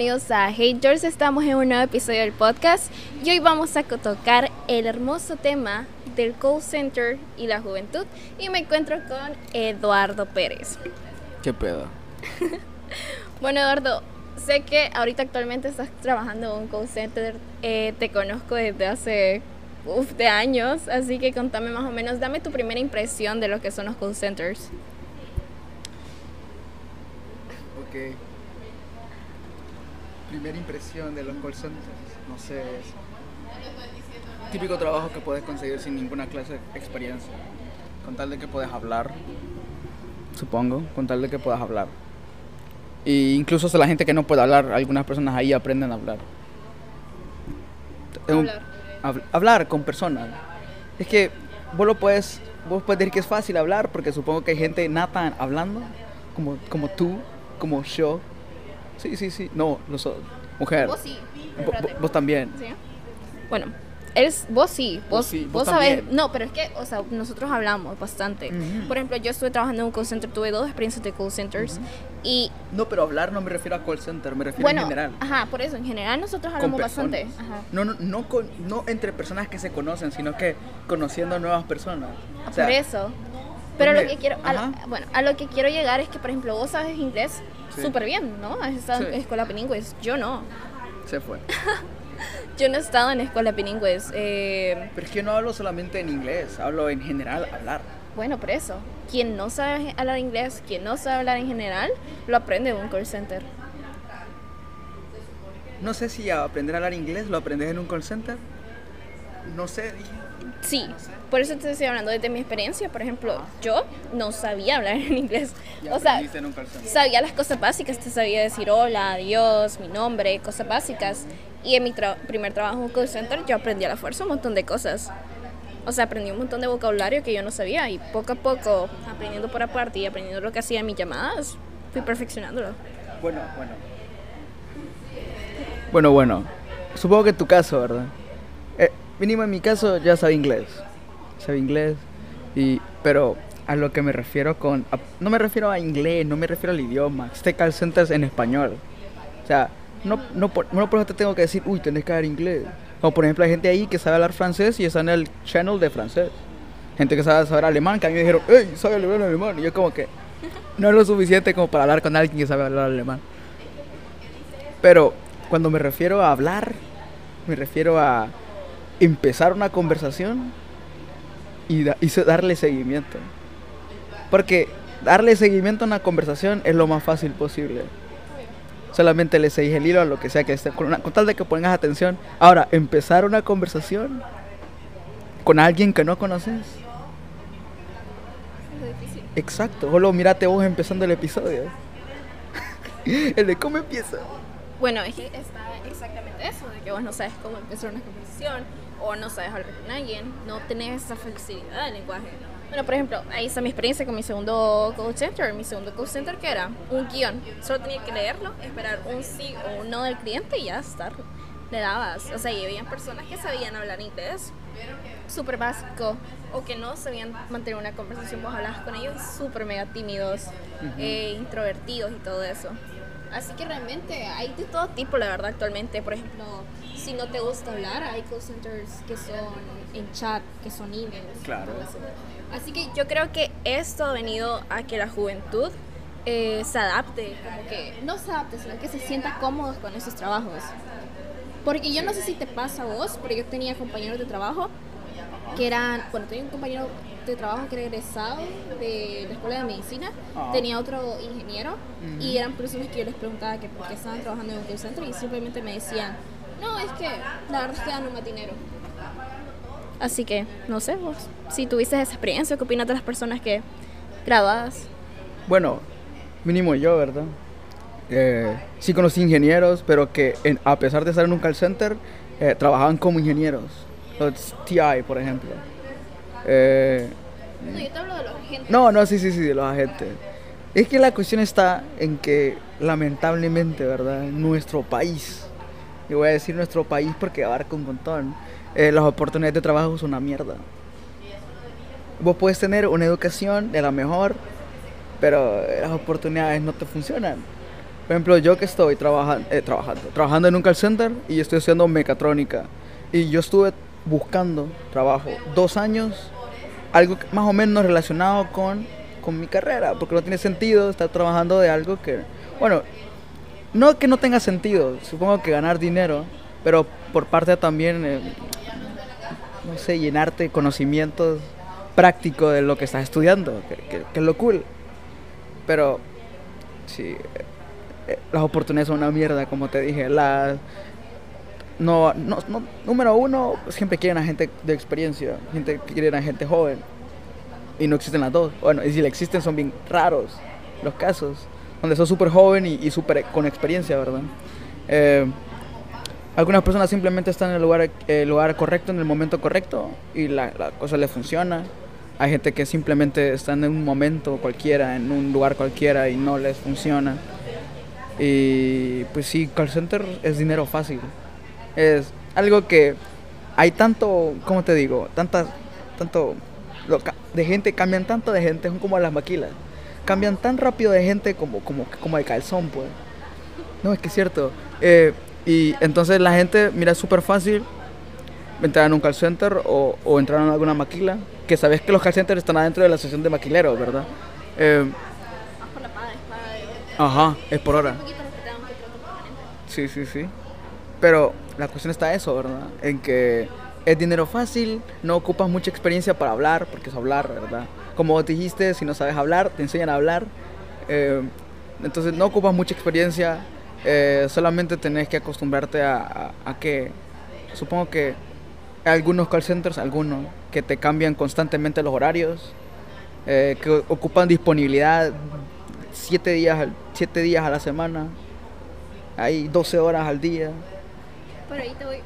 bienvenidos a Haters. Estamos en un nuevo episodio del podcast y hoy vamos a tocar el hermoso tema del call center y la juventud. Y me encuentro con Eduardo Pérez. ¿Qué pedo? bueno, Eduardo, sé que ahorita actualmente estás trabajando en un call center. Eh, te conozco desde hace uf, de años, así que contame más o menos, dame tu primera impresión de lo que son los call centers. Ok. Primera impresión de los call centers, no sé. típico trabajo que puedes conseguir sin ninguna clase de experiencia. Con tal de que puedes hablar, supongo, con tal de que puedas hablar. Y incluso la gente que no puede hablar, algunas personas ahí aprenden a hablar. Hablar. hablar con personas. Es que vos lo puedes, vos puedes decir que es fácil hablar porque supongo que hay gente nata hablando, como, como tú, como yo. Sí, sí, sí. No, los mujer. Vos sí. Vos, vos también. ¿Sí? Bueno, Eres, vos sí, vos, sí, vos, vos sabés. No, pero es que, o sea, nosotros hablamos bastante. Por ejemplo, yo estuve trabajando en un call center, tuve dos experiencias de call centers. Y No, pero hablar no me refiero a call center, me refiero bueno, en general. ajá, por eso, en general nosotros hablamos bastante. Ajá. No, no, no, con- no entre personas que se conocen, sino que conociendo nuevas personas. O sea, por eso. Pero lo que quiero, a bueno, a lo que quiero llegar es que, por ejemplo, vos sabes inglés Sí. súper bien, ¿no? Has estado en Sí. escuela bilingüe. Yo no. Se fue. Yo no he estado en escuela bilingüe. Eh, Pero es que yo no hablo solamente en inglés, hablo en general hablar. bueno, por eso. Quien no sabe hablar inglés, quien no sabe hablar en general, lo aprende en un call center. No sé si aprender a hablar inglés lo aprendes en un call center. No sé. Sí, por eso te estoy hablando desde mi experiencia. Por ejemplo, yo no sabía hablar en inglés. Ya O sea, sabía las cosas básicas, te sabía decir hola, adiós, mi nombre, cosas básicas. Y en mi tra- primer trabajo en un call center yo aprendí a la fuerza un montón de cosas. O sea, aprendí un montón de vocabulario que yo no sabía y poco a poco, aprendiendo por aparte y aprendiendo lo que hacía en mis llamadas, fui perfeccionándolo. Bueno, bueno. Bueno, bueno. Supongo que en tu caso, ¿verdad? Mínimo en mi caso ya sabía inglés. Sabía inglés. Y, pero a lo que me refiero con... a- no me refiero a inglés, no me refiero al idioma. Este call center es en español. O sea, no, no, por, no por eso te tengo que decir, uy, tenés que hablar inglés. Como por ejemplo hay gente ahí que sabe hablar francés y está en el channel de francés. Gente que sabe saber alemán, que a mí me dijeron, hey, sabe hablar alemán. Y yo como que no es lo suficiente como para hablar con alguien que sabe hablar alemán. Pero cuando me refiero a hablar, me refiero a empezar una conversación y, da- y se- darle seguimiento. Porque darle seguimiento a una conversación es lo más fácil posible. Solamente le seguís el hilo a lo que sea que esté, con, una- con tal de que pongas atención. Ahora, empezar una conversación con alguien que no conoces. Exacto, solo mírate vos empezando el episodio. el de cómo empieza. Bueno, es que está exactamente eso, de que vos no sabes cómo empezar una conversación o no sabes hablar con alguien, no tenés esa flexibilidad del lenguaje. Bueno, por ejemplo, ahí está mi experiencia con mi segundo call center. Mi segundo call center que era un guion. Solo tenía que leerlo, esperar un sí o un no del cliente y ya estar. Le dabas. O sea, y había personas que sabían hablar inglés súper básico o que no sabían mantener una conversación. Vos hablabas con ellos súper mega tímidos, eh, introvertidos y todo eso. Así que realmente hay de todo tipo, la verdad, actualmente. Por ejemplo, si no te gusta hablar, hay call centers que son en chat, que son emails. y Claro. Así que yo creo que esto ha venido a que la juventud eh, se adapte, como que no se adapte, sino que se sienta cómodos con esos trabajos. Porque yo no sé si te pasa a vos, pero yo tenía compañeros de trabajo que eran, bueno, tenía un compañero de trabajo que era egresado de la escuela de medicina, Ah. tenía otro ingeniero y Ujú. eran personas que yo les preguntaba que por qué estaban trabajando en un call center y simplemente me decían, no, es que la verdad es que ganan más dinero. Así que, no sé vos, si tuviste esa experiencia, ¿qué opinas de las personas que graduadas? Bueno, mínimo yo, ¿verdad? Eh, sí conocí ingenieros, pero que en- a pesar de estar en un call center, eh, trabajaban como ingenieros. Los TI, por ejemplo. Eh, No, yo te hablo de los agentes. no, no, sí, sí, sí, de los agentes. Es que la cuestión está en que, lamentablemente, ¿verdad? En nuestro país, y voy a decir nuestro país porque abarca un montón, eh, las oportunidades de trabajo son una mierda. Vos puedes tener una educación de la mejor, pero las oportunidades no te funcionan. Por ejemplo, yo que estoy trabajan- eh, trabajando, trabajando en un call center y estoy haciendo mecatrónica. Y yo estuve buscando trabajo dos años, algo más o menos relacionado con, con mi carrera, porque no tiene sentido estar trabajando de algo que, bueno, no que no tenga sentido, supongo que ganar dinero, pero por parte también, eh, no sé, llenarte conocimientos prácticos de lo que estás estudiando, que, es lo cool. Pero, sí, eh, eh, las oportunidades son una mierda, como te dije. Las, no, no, no- número uno, siempre quieren a gente de experiencia, gente quieren a gente joven. Y no existen las dos. Bueno, y si existen son bien raros los casos, donde sos súper joven y, y súper con experiencia, ¿verdad? Eh, algunas personas simplemente están en el lugar, el lugar correcto, en el momento correcto, y la, la cosa les funciona. Hay gente que simplemente están en un momento cualquiera, en un lugar cualquiera, y no les funciona. Y pues sí, call center es dinero fácil. Es algo que hay tanto, ¿cómo te digo? Tantas, tanto de gente, cambian tanto de gente, son como las maquilas. Cambian tan rápido de gente como, como, como de calzón, pues. No, es que es cierto. Eh, y entonces la gente, mira, es súper fácil entrar en un call center o, o entrar en alguna maquila. Que sabes que los call centers están adentro de la sesión de maquileros, ¿verdad? Eh, ajá, es por hora. Sí, sí, sí. Pero la cuestión está eso, ¿verdad? En que es dinero fácil, no ocupas mucha experiencia para hablar, porque es hablar, ¿verdad? Como vos dijiste, si no sabes hablar, te enseñan a hablar. Eh, entonces no ocupas mucha experiencia, eh, solamente tenés que acostumbrarte a, que, supongo que algunos call centers, algunos, que te cambian constantemente los horarios, eh, que ocupan disponibilidad siete días, siete días a la semana, hay 12 horas al día. Pero ahí te voy.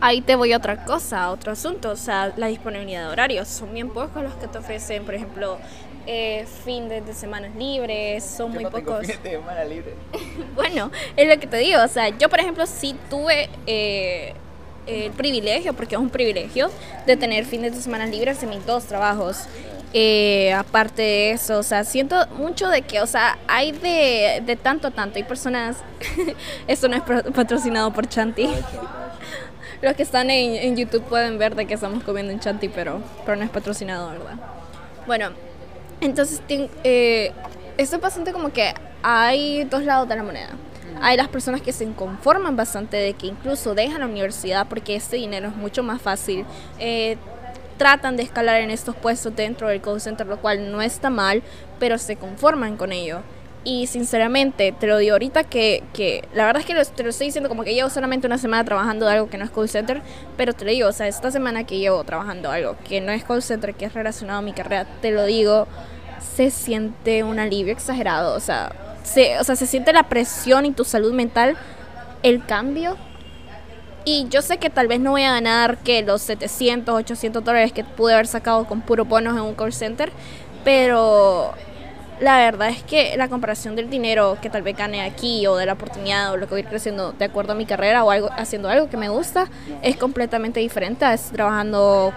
Ahí te voy a otra cosa, a otro asunto. O sea, la disponibilidad de horarios. Son bien pocos los que te ofrecen, por ejemplo, eh, fines de semanas libres. Son muy pocos. Bueno, es lo que te digo. O sea, yo, por ejemplo, sí tuve eh, el privilegio, porque es un privilegio, de tener fines de semana libres en mis dos trabajos. Eh, aparte de eso, o sea, siento mucho de que, o sea, hay de, de tanto a tanto. Hay personas, esto no es patrocinado por Chanti. Los que están en, en YouTube pueden ver de que estamos comiendo en Chanti, pero, pero no es patrocinado, ¿verdad? Bueno, entonces eh, esto es bastante como que hay dos lados de la moneda. Hay las personas que se conforman bastante de que incluso dejan la universidad porque este dinero es mucho más fácil. Eh, tratan de escalar en estos puestos dentro del call center, lo cual no está mal, pero se conforman con ello. Y sinceramente, te lo digo ahorita que, que la verdad es que lo- te lo estoy diciendo como que llevo solamente una semana trabajando de algo que no es call center, pero te lo digo, o sea, esta semana que llevo trabajando algo que no es call center, que es relacionado a mi carrera, te lo digo, se siente un alivio exagerado, o sea, se, o sea, se siente la presión y tu salud mental, el cambio. Y yo sé que tal vez no voy a ganar que los 700, 800 dólares que pude haber sacado con puro bonos en un call center, pero la verdad es que la comparación del dinero que tal vez gane aquí o de la oportunidad o lo que voy creciendo de acuerdo a mi carrera o algo haciendo algo que me gusta es completamente diferente a trabajando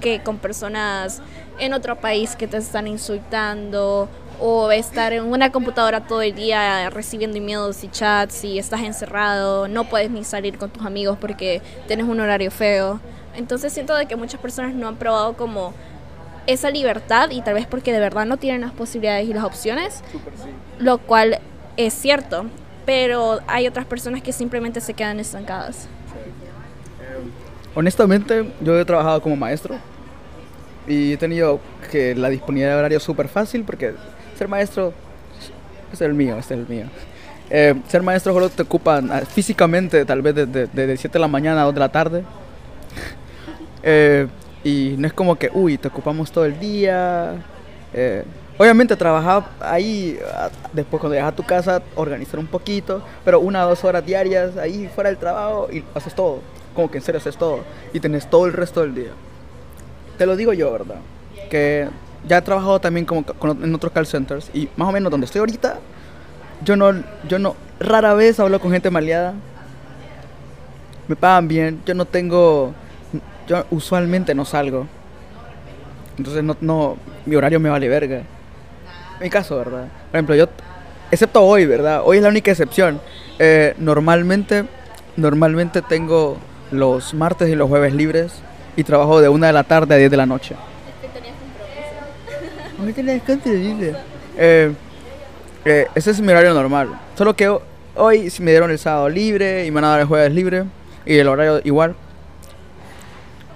que con personas en otro país que te están insultando o estar en una computadora todo el día recibiendo emails y chats y estás encerrado, no puedes ni salir con tus amigos porque tienes un horario feo. Entonces siento de que muchas personas no han probado como esa libertad y tal vez porque de verdad no tienen las posibilidades y las opciones, lo cual es cierto, pero hay otras personas que simplemente se quedan estancadas. Honestamente, yo he trabajado como maestro y he tenido que la disponibilidad de horario súper fácil porque ser maestro es el mío, es el mío. Eh, ser maestro solo te ocupan ah, físicamente tal vez desde de, 7 de la mañana a 2 de la tarde. Eh, y no es como que, uy, te ocupamos todo el día. Eh, obviamente trabajar ahí, ah, después cuando llegas a tu casa, organizar un poquito, pero una o dos horas diarias ahí fuera del trabajo y haces todo. Como que en serio haces todo. Y tenés todo el resto del día. Te lo digo yo, ¿verdad? Que ya he trabajado también como en otros call centers y más o menos donde estoy ahorita, yo no, yo no, rara vez hablo con gente maleada. Me pagan bien, yo no tengo, yo usualmente no salgo. Entonces no, no, mi horario me vale verga. En mi caso, ¿verdad? Por ejemplo, yo excepto hoy, ¿verdad? Hoy es la única excepción. Eh, normalmente, normalmente tengo los martes y los jueves libres y trabajo de una de la tarde a 10 de la noche. Es que tenías compromiso. Eh, eh, ese es mi horario normal. Solo que ho- hoy sí me dieron el sábado libre y me van a dar el jueves libre y el horario igual.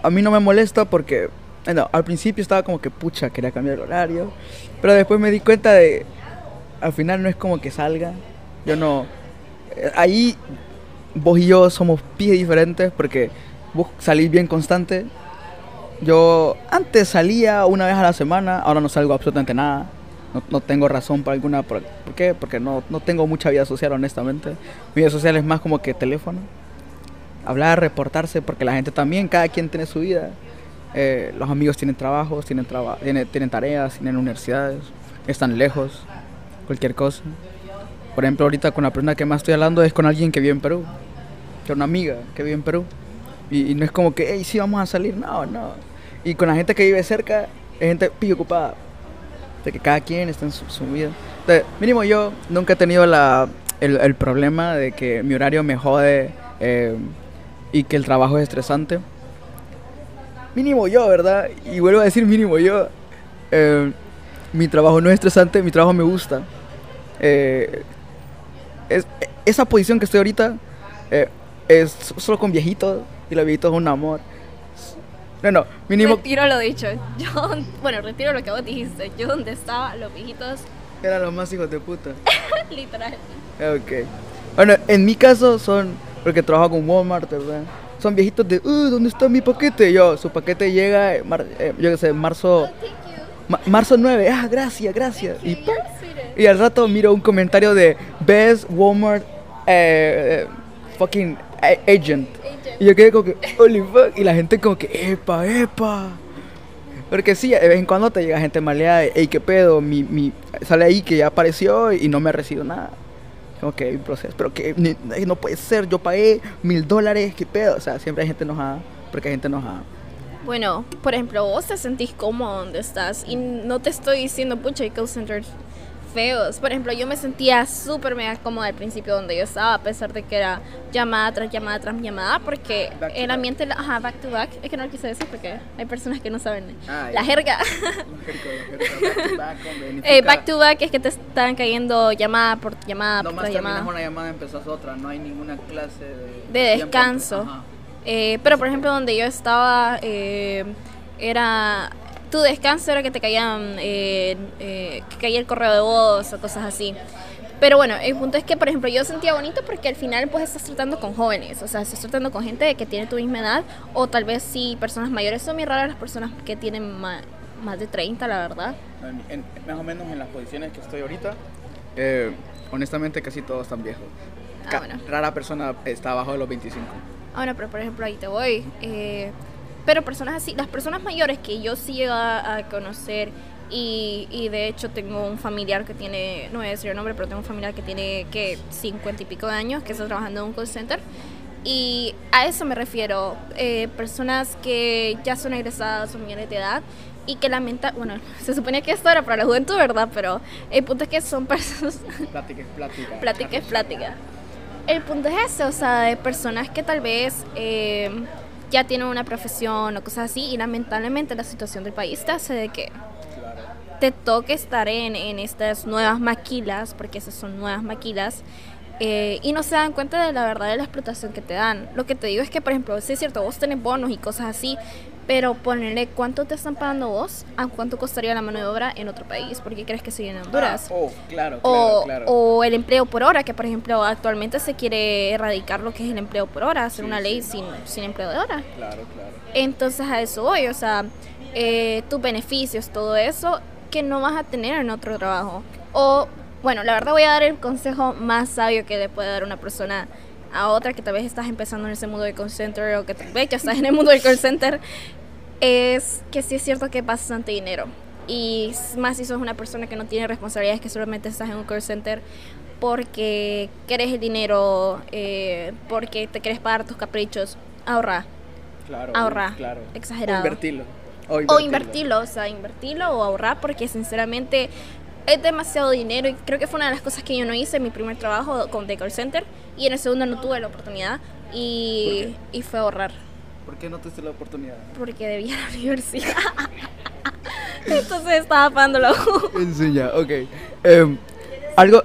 A mí no me molesta porque no, al principio estaba como que pucha, quería cambiar el horario. Pero después me di cuenta de. Al final no es como que salga. Yo no. eh, Ahí vos y yo somos pies diferentes porque vos salís bien constante. Yo antes salía una vez a la semana, ahora no salgo absolutamente nada. No, no tengo razón para alguna. ¿Por, ¿por qué? Porque no, no tengo mucha vida social, honestamente. Mi vida social es más como que teléfono. Hablar, reportarse, porque la gente también, cada quien tiene su vida. Eh, los amigos tienen trabajos, tienen, traba tienen, tareas, tienen universidades, están lejos, cualquier cosa. Por ejemplo, ahorita con la persona que más estoy hablando es con alguien que vive en Perú, que una amiga que vive en Perú. Y, no es como que, hey, sí, vamos a salir, no, no. Y con la gente que vive cerca, es gente pillo ocupada. De que cada quien está en su, vida. Mínimo yo nunca he tenido la, el, el problema de que mi horario me jode eh, y que el trabajo es estresante. Mínimo yo, ¿verdad? Y vuelvo a decir mínimo yo. eh, mi trabajo no es estresante, mi trabajo me gusta. Eh, es, esa posición que estoy ahorita eh, es solo con viejitos y los viejitos son un amor. No, no, mínimo Retiro lo dicho. Yo, bueno, retiro lo que vos dijiste. Yo donde estaba, los viejitos, eran los más hijos de puta. literal. Ok. Bueno, en mi caso son, porque trabajo con Walmart, ¿verdad? Son viejitos de, uh, ¿dónde está mi paquete? Yo, su paquete llega, en mar- eh, yo qué sé, marzo, ma- marzo 9, ah, gracias, gracias. Y, ¡pum! y al rato miro un comentario de Best Walmart eh, eh, fucking agent. Y yo quedé como que, holy fuck. Y la gente como que, epa, epa. Porque sí, de vez en cuando te llega gente maleada, ey, qué pedo, mi, mi, sale ahí que ya apareció y no me ha recibido nada. Como que hay un proceso, pero que no puede ser, yo pagué mil dólares, qué pedo. O sea, siempre hay gente enojada, porque hay gente enojada. Bueno, por ejemplo, vos te sentís cómodo donde estás y no te estoy diciendo, pucha, hay call centers feos. Por ejemplo, yo me sentía súper mega cómoda al principio donde yo estaba, a pesar de que era llamada tras llamada tras llamada, porque el back. ambiente, ajá, back to back, es que no lo quise decir porque hay personas que no saben Ah, la jerga. Eh, back to back es que te están cayendo llamada por llamada por tras llamada. una llamada, empezás otra, no hay ninguna clase de, de descanso. Eh, pero por ejemplo donde yo estaba eh, era tu descanso era que te caían eh, eh, que caía el correo de voz o cosas así. Pero bueno, el punto es que, por ejemplo, yo sentía bonito porque al final pues estás tratando con jóvenes, o sea, estás tratando con gente que tiene tu misma edad o tal vez sí personas mayores. Son muy raras las personas que tienen ma- más de 30, la verdad. En- en- más o menos en las posiciones que estoy ahorita, eh, honestamente casi todos están viejos. Ah, bueno. Rara persona está abajo de los 25. Ah, bueno, pero por ejemplo ahí te voy. eh, pero personas así, las personas mayores que yo sí llego a, a conocer y, y de hecho tengo un familiar que tiene, no voy a decir el nombre, pero tengo un familiar que tiene que 50 y pico de años, que está trabajando en un call center. Y a eso me refiero, eh, personas que ya son egresadas, son mayores de edad y que lamenta, bueno, se supone que esto era para la juventud, ¿verdad? Pero el punto es que son personas, Plática es plática. plática es plática. El punto es ese, o sea, de personas que tal vez eh, ya tienen una profesión o cosas así y lamentablemente la situación del país te hace de que te toque estar en, en estas nuevas maquilas, porque esas son nuevas maquilas, eh, y no se dan cuenta de la verdad de la explotación que te dan. Lo que te digo es que, por ejemplo, sí es cierto, vos tenés bonos y cosas así, pero ponerle cuánto te están pagando vos a cuánto costaría la mano de obra en otro país, porque crees que soy en Honduras. Ah, oh, claro, claro, O, claro. o el empleo por hora, que por ejemplo actualmente se quiere erradicar lo que es el empleo por hora, hacer Sí, una sí. ley sin, sin empleo de hora. Claro, claro. Entonces a eso voy, o sea, eh, tus beneficios, todo eso que no vas a tener en otro trabajo. O, bueno, la verdad voy a dar el consejo más sabio que le puede dar una persona a otra que tal vez estás empezando en ese mundo del call center o que tal vez ya estás en el mundo del call center, es que sí es cierto que es bastante dinero. Y más si sos una persona que no tiene responsabilidades, que solamente estás en un call center porque querés el dinero, eh, porque te querés pagar tus caprichos, ahorra Claro. ahorrar, Claro. exagerado. O invertirlo. O invertirlo, o sea, invertirlo o ahorrar porque sinceramente es demasiado dinero y creo que fue una de las cosas que yo no hice en mi primer trabajo con The Call Center y en el segundo no tuve la oportunidad y, y fue ahorrar. ¿Por qué no tuviste la oportunidad? Porque debía la universidad. Entonces estaba pagando la U. Enseña, ok. Em, algo,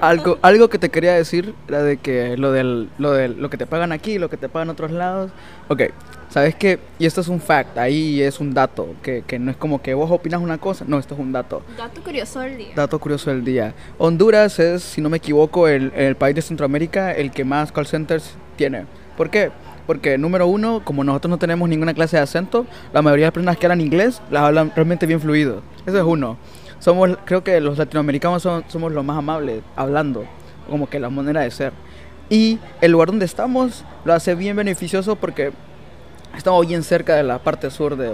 algo, algo que te quería decir era de que lo del, lo del, lo que te pagan aquí, lo que te pagan en otros lados. Ok, sabes que, y esto es un fact, ahí es un dato, que, que no es como que vos opinas una cosa, no, esto es un dato. Dato curioso del día. Dato curioso del día. Honduras es, si no me equivoco, el, el país de Centroamérica el que más call centers tiene. ¿Por qué? Porque número uno, como nosotros no tenemos ninguna clase de acento, la mayoría de las personas que hablan inglés las hablan realmente bien fluido. Eso es uno. Somos, creo que los latinoamericanos son- somos los más amables hablando, como que la manera de ser. Y el lugar donde estamos lo hace bien beneficioso porque estamos bien cerca de la parte sur de...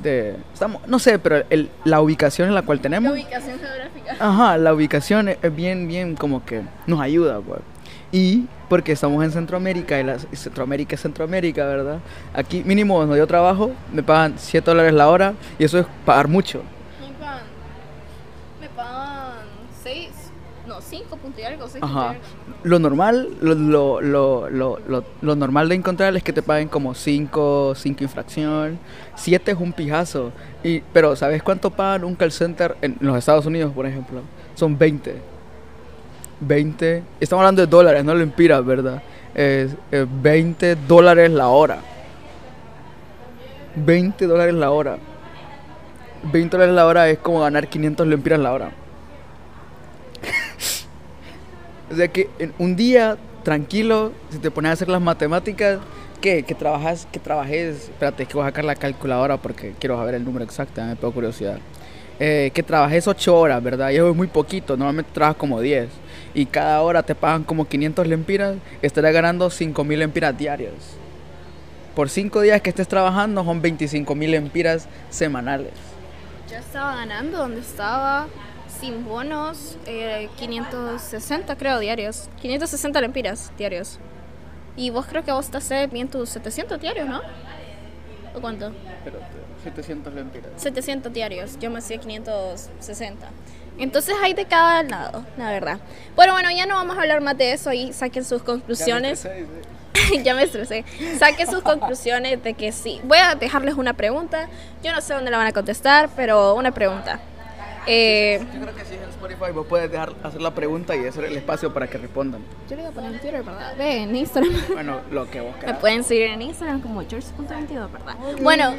de estamos, no sé, pero el- la ubicación en la cual La tenemos... ubicación geográfica. Ajá, la ubicación es es bien, bien como que nos ayuda, pues. Y porque estamos en Centroamérica y, la, Centroamérica es Centroamérica, ¿verdad? Aquí mínimo donde yo trabajo me pagan 7 dólares la hora y eso es pagar mucho. Me pagan. Me pagan 6. No, 5 puntos y algo. 6 puntos y Ajá. algo. Lo normal, lo, lo, lo, lo, lo- lo normal de encontrar es que te paguen como 5, 5 infracción, 7 es un pijazo. Y, pero ¿sabes cuánto pagan un call center en los Estados Unidos, por ejemplo? Son 20. 20, estamos hablando de dólares, no lempiras, ¿verdad? Es, eh, 20 dólares la hora. 20 dólares la hora. 20 dólares la hora es como ganar 500 lempiras la hora. O sea que en un día tranquilo, si te pones a hacer las matemáticas, ¿qué? Que trabajas, que trabajes, espérate, es que voy a sacar la calculadora porque quiero saber el número exacto, me tengo curiosidad. Eh, que trabajes 8 horas, ¿verdad? Y eso es muy poquito, normalmente trabajas como 10. Y cada hora te pagan como 500 lempiras, estarás ganando 5000 lempiras diarias. Por 5 días que estés trabajando son 25.000 lempiras semanales. Yo estaba ganando donde estaba sin bonos eh, 560 creo diarios. 560 lempiras diarios. Y vos creo que vos estás bien tus 700 diarios, ¿no? ¿O cuánto? Pero 700 lempiras. 700 diarios. Yo me hacía 560. Entonces hay de cada lado, la verdad. Bueno, bueno, ya no vamos a hablar más de eso y saquen sus conclusiones. ya me estresé. Saquen sus conclusiones de que sí. Voy a dejarles una pregunta. Yo no sé dónde la van a contestar, pero una pregunta. Eh, Yo creo que en Spotify vos puedes dejar hacer la pregunta y hacer el espacio para que respondan. yo le voy a poner en Twitter, ¿verdad? Ve, en Instagram. Bueno, lo que vos Me pueden seguir en Instagram como George.22, ¿verdad? Bueno,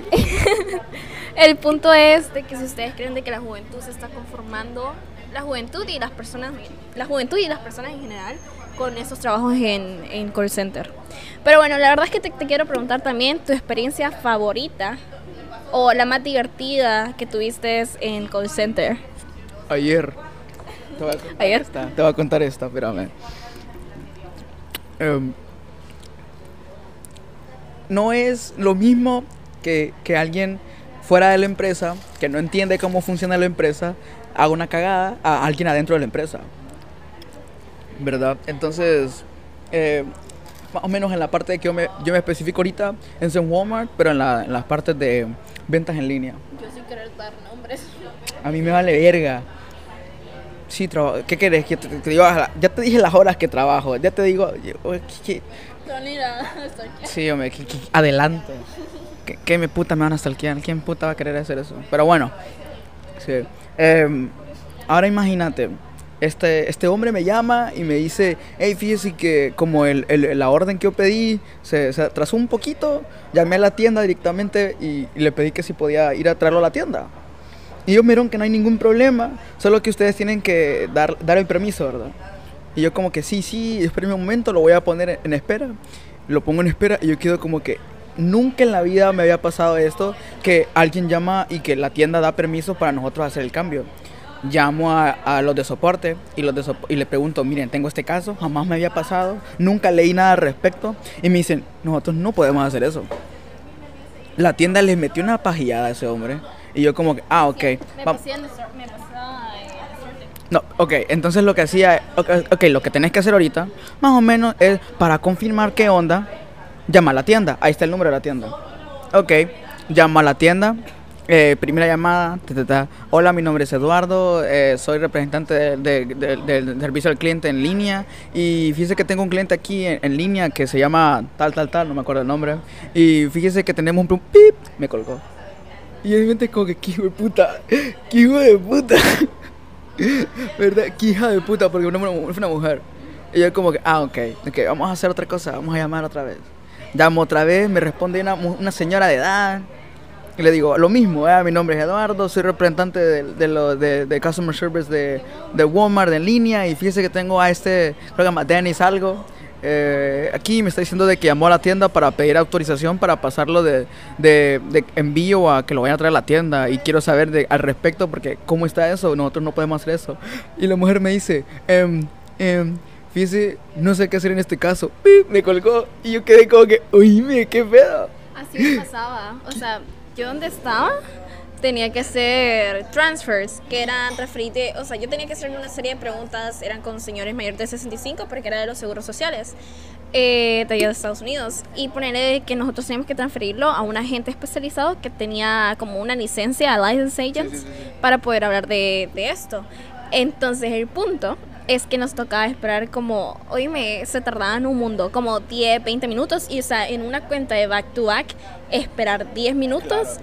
el punto es de que si ustedes creen de que la juventud se está conformando, la juventud y las personas, la juventud y las personas en general, con esos trabajos en, en call center. Pero bueno, la verdad es que te, te quiero preguntar también tu experiencia favorita o la más divertida que tuviste en call center. Ayer. Te voy a contar Ayer. esta. Te voy a contar esta, espérame. Em, no es lo mismo que, que alguien fuera de la empresa, que no entiende cómo funciona la empresa, haga una cagada a alguien adentro de la empresa. ¿Verdad? Entonces, eh, más o menos en la parte de que yo me, yo me especifico ahorita, es en Walmart, pero en, la- en las partes de ventas en línea. Yo sin querer dar nombres. A mí me vale verga. Sí, traba- ¿qué querés? Que te, te digo, ya te dije las horas que trabajo. Ya te digo. yo- oye, ¿qué-? Sí, hombre, ¿qué- qué- adelante. ¿Qué, qué me puta me van a stalkear? ¿Quién puta va a querer hacer eso? Pero bueno. Sí. Em, ahora imagínate. Este, este hombre me llama y me dice, hey, fíjese que como el, el- la orden que yo pedí se, se atrasó un poquito, llamé a la tienda directamente y, y le pedí que si podía ir a traerlo a la tienda. Y ellos me dijeron que no hay ningún problema, solo que ustedes tienen que dar, dar el permiso, ¿verdad? Y yo como que sí, sí, espérame un momento, lo voy a poner en, espera. Lo pongo en espera y yo quedo como que nunca en la vida me había pasado esto, que alguien llama y que la tienda da permiso para nosotros hacer el cambio. Llamo a, a los de soporte y, los de sop- y le pregunto, miren, tengo este caso, jamás me había pasado, nunca leí nada al respecto. Y me dicen, nosotros no podemos hacer eso. La tienda les metió una pajillada a ese hombre. Y yo como que, ah, ok. Me pasé me pasaba desorden. no, ok, entonces lo que hacía, ok, ok, lo que tenés que hacer ahorita, más o menos, es para confirmar qué onda, llama a la tienda, ahí está el número de la tienda. Ok, llama a la tienda eh, primera llamada, ta, ta, ta. hola, mi nombre es Eduardo, eh, soy representante de- de- de- del servicio al cliente en línea y fíjese que tengo un cliente aquí en, en línea que se llama tal, tal, tal, no me acuerdo el nombre, y fíjese que tenemos un pip, me colgó. Y en mi mente como que, qué hijo de puta, qué hijo de puta, ¿verdad? Qué hija de puta, porque una, fue una mujer. Y yo como que, ah, ok, ok, vamos a hacer otra cosa, vamos a llamar otra vez. Llamo otra vez, me responde una, una señora de edad. Y le digo, lo mismo, eh, mi nombre es Eduardo, soy representante de, de, lo- de- de Customer Service de, Walmart en línea y fíjese que tengo a este, creo Dennis algo. Eh, aquí me está diciendo de que llamó a la tienda para pedir autorización para pasarlo de, de, de envío a que lo vayan a traer a la tienda y quiero saber de, al respecto porque cómo está eso, nosotros no podemos hacer eso. Y la mujer me dice, em, em, fíjese, no sé qué hacer en este caso. Me colgó y yo quedé como que, oíme, qué pedo. Así me pasaba. O sea, yo donde estaba tenía que hacer transfers, que eran transferirte, o sea, yo tenía que hacer una serie de preguntas, eran con señores mayores de 65, porque era de los seguros sociales, eh, de Estados Unidos, y ponerle que nosotros teníamos que transferirlo a un agente especializado que tenía como una licencia, license agents, para poder hablar de, de esto. Entonces el punto es que nos tocaba esperar como, oíme, se tardaban un mundo, como 10, 20 minutos, y o sea, en una cuenta de back to back, esperar 10 minutos.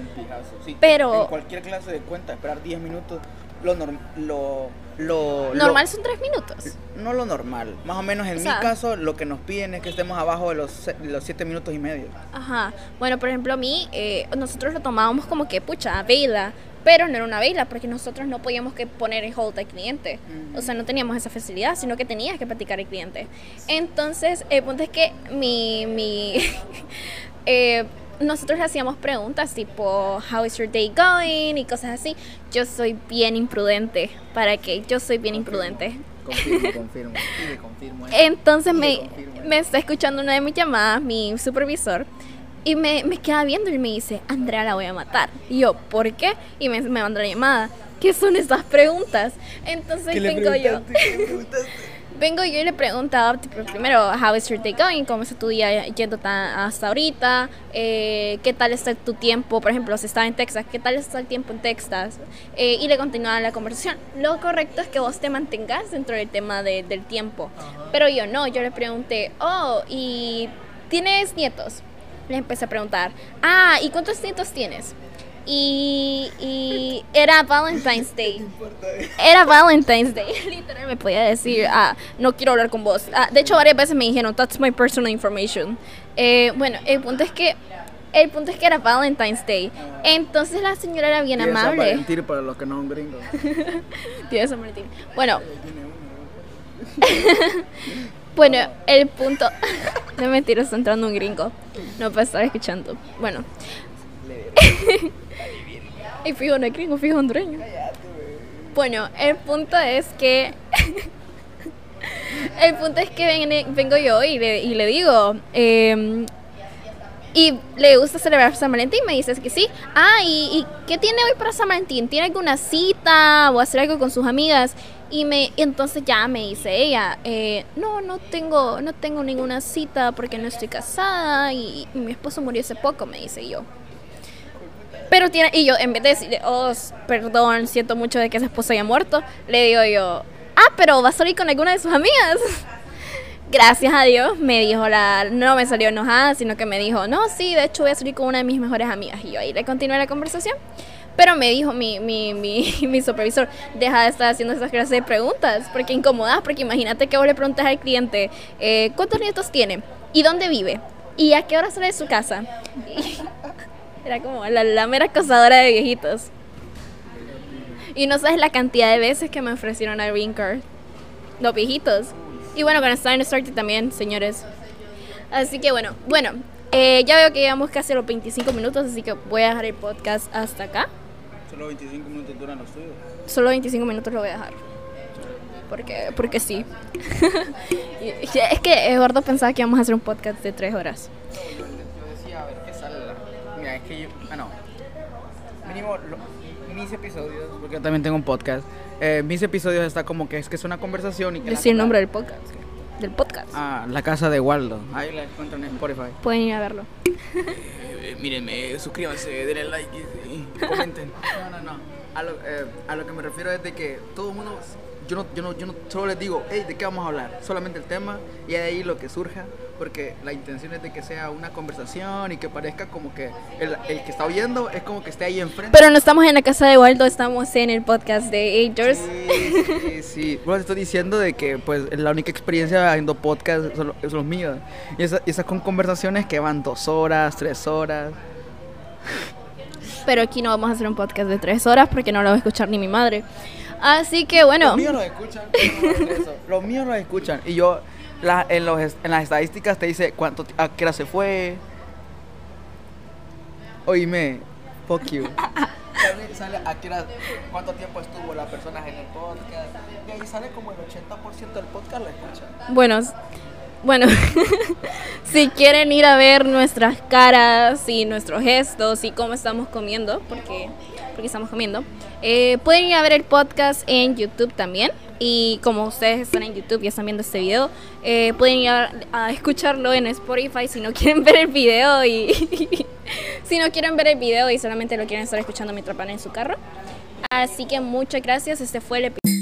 Pero- En cualquier clase de cuenta, esperar 10 minutos, lo norm- lo, lo, lo- Normal son 3 minutos. no lo normal. Más o menos en O sea- mi caso, lo que nos piden es que estemos abajo de los, los 7 minutos y medio. Ajá. Bueno, por ejemplo, a mí, eh, nosotros lo tomábamos como que, pucha, vela. Pero no era una vela, porque nosotros no podíamos que poner en hold al cliente. O sea, no teníamos esa facilidad, sino que tenías que platicar al cliente. Entonces, el punto es que mi... mi eh, nosotros hacíamos preguntas tipo, how is your day going? Y cosas así. Yo soy bien imprudente. ¿Para qué? Yo soy bien imprudente. Confirmo, confirmo. Y le confirmo. Entonces Y le me, confirmo. me está escuchando una de mis llamadas, mi supervisor, y me, me queda viendo y me dice, Andrea la voy a matar. Y yo, ¿por qué? Y me, me manda la llamada. ¿Qué son esas preguntas? Entonces ¿Qué vengo yo. le preguntaste? Vengo yo y le preguntaba, tipo, primero, how is your day going? ¿Cómo está tu día yendo hasta ahorita? Eh, ¿Qué tal está tu tiempo? Por ejemplo, si estaba en Texas, ¿qué tal está el tiempo en Texas? Eh, y le continuaba la conversación. Lo correcto es que vos te mantengas dentro del tema de- del tiempo. Pero yo no, yo le pregunté, oh, ¿y tienes nietos? Le empecé a preguntar, ah, ¿y cuántos nietos tienes? Y, y era Valentine's Day. Era Valentine's Day. Literal me podía decir, ah, no quiero hablar con vos. Ah, de hecho, varias veces me dijeron, that's my personal information. Eh, bueno, el punto es que el punto es que era Valentine's Day. Entonces la señora era bien San amable. Valentín para los que no son gringos. De San Valentín. Bueno. bueno, el punto. No mentira, está entrando un gringo. No puede estar escuchando. Bueno. y fijo, no es gringo, fijo hondureño. Bueno, el punto es que. el punto es que ven- vengo yo y le, y le digo. em, y le gusta celebrar San Valentín, me dices que sí. Ah, ¿y, y qué tiene hoy para San Valentín? ¿Tiene alguna cita o hacer algo con sus amigas? Y me entonces ya me dice ella, eh, no, no tengo, no tengo ninguna cita porque no estoy casada y, y mi esposo murió hace poco, me dice yo. Pero tiene, y yo en vez de decirle, oh, perdón, siento mucho de que esa esposa haya muerto, le digo yo, ah, pero va a salir con alguna de sus amigas. Gracias a Dios, me dijo la. No me salió enojada, sino que me dijo, no, sí, de hecho voy a salir con una de mis mejores amigas. Y yo ahí le continué la conversación. Pero me dijo mi, mi, mi, mi supervisor, deja de estar haciendo esas clases de preguntas, porque incomodas, porque imagínate que vos le preguntas al cliente, eh, ¿cuántos nietos tiene? ¿Y dónde vive? ¿Y a qué hora sale de su casa? Y era como la, mera acosadora de viejitos. Y no sabes la cantidad de veces que me ofrecieron a Green Card. Los viejitos. Y bueno, con Starting Started también, señores. Así que bueno, bueno, eh, ya veo que llevamos casi los 25 minutos, así que voy a dejar el podcast hasta acá. Solo 25 minutos duran los tuyos. Solo 25 minutos lo voy a dejar. Porque, porque sí. Es que Eduardo pensaba que íbamos a hacer un podcast de 3 horas. Yo decía, a ver qué sale. Mira, es que yo. Ah, no. Mínimo, lo- mis episodios, porque yo también tengo un podcast. eh, mis episodios está como que es que es una conversación y que. Decir el nombre del podcast. Del podcast. Ah, la casa de Waldo. Ahí la encuentran en Spotify. Pueden ir a verlo. Eh, mírenme, suscríbanse, denle like. Comenten. No, no, no. A lo, eh, a lo que me refiero es de que todo el mundo, yo no, yo no, yo no solo les digo, hey, ¿de qué vamos a hablar? Solamente el tema y de ahí lo que surja, porque la intención es de que sea una conversación y que parezca como que el, el que está oyendo es como que esté ahí enfrente. Pero no estamos en la casa de Waldo, estamos en el podcast de Agers. Sí, sí, sí. Bueno, te estoy diciendo de que pues la única experiencia haciendo podcast son, los- son los míos. Y esa- y esas con conversaciones que van dos horas, tres horas. Pero aquí no vamos a hacer un podcast de tres horas porque no lo va a escuchar ni mi madre. Así que bueno, Los míos los escuchan. Los míos los escuchan. Y yo, la- en, los, en las estadísticas te dice cuánto, a qué hora se fue. Oíme, fuck you. Sale, sale a qué hora, cuánto tiempo estuvo la persona en el podcast. Y ahí sale como el 80% del podcast lo escuchan. bueno, bueno, si quieren ir a ver nuestras caras y nuestros gestos y cómo estamos comiendo, porque, porque estamos comiendo, eh, pueden ir a ver el podcast en YouTube también. Y como ustedes están en YouTube y están viendo este video, eh, pueden ir a, escucharlo en Spotify si no quieren ver el video y si no quieren ver el video y solamente lo quieren estar escuchando mientras van en su carro. Así que muchas gracias. Este fue el episodio.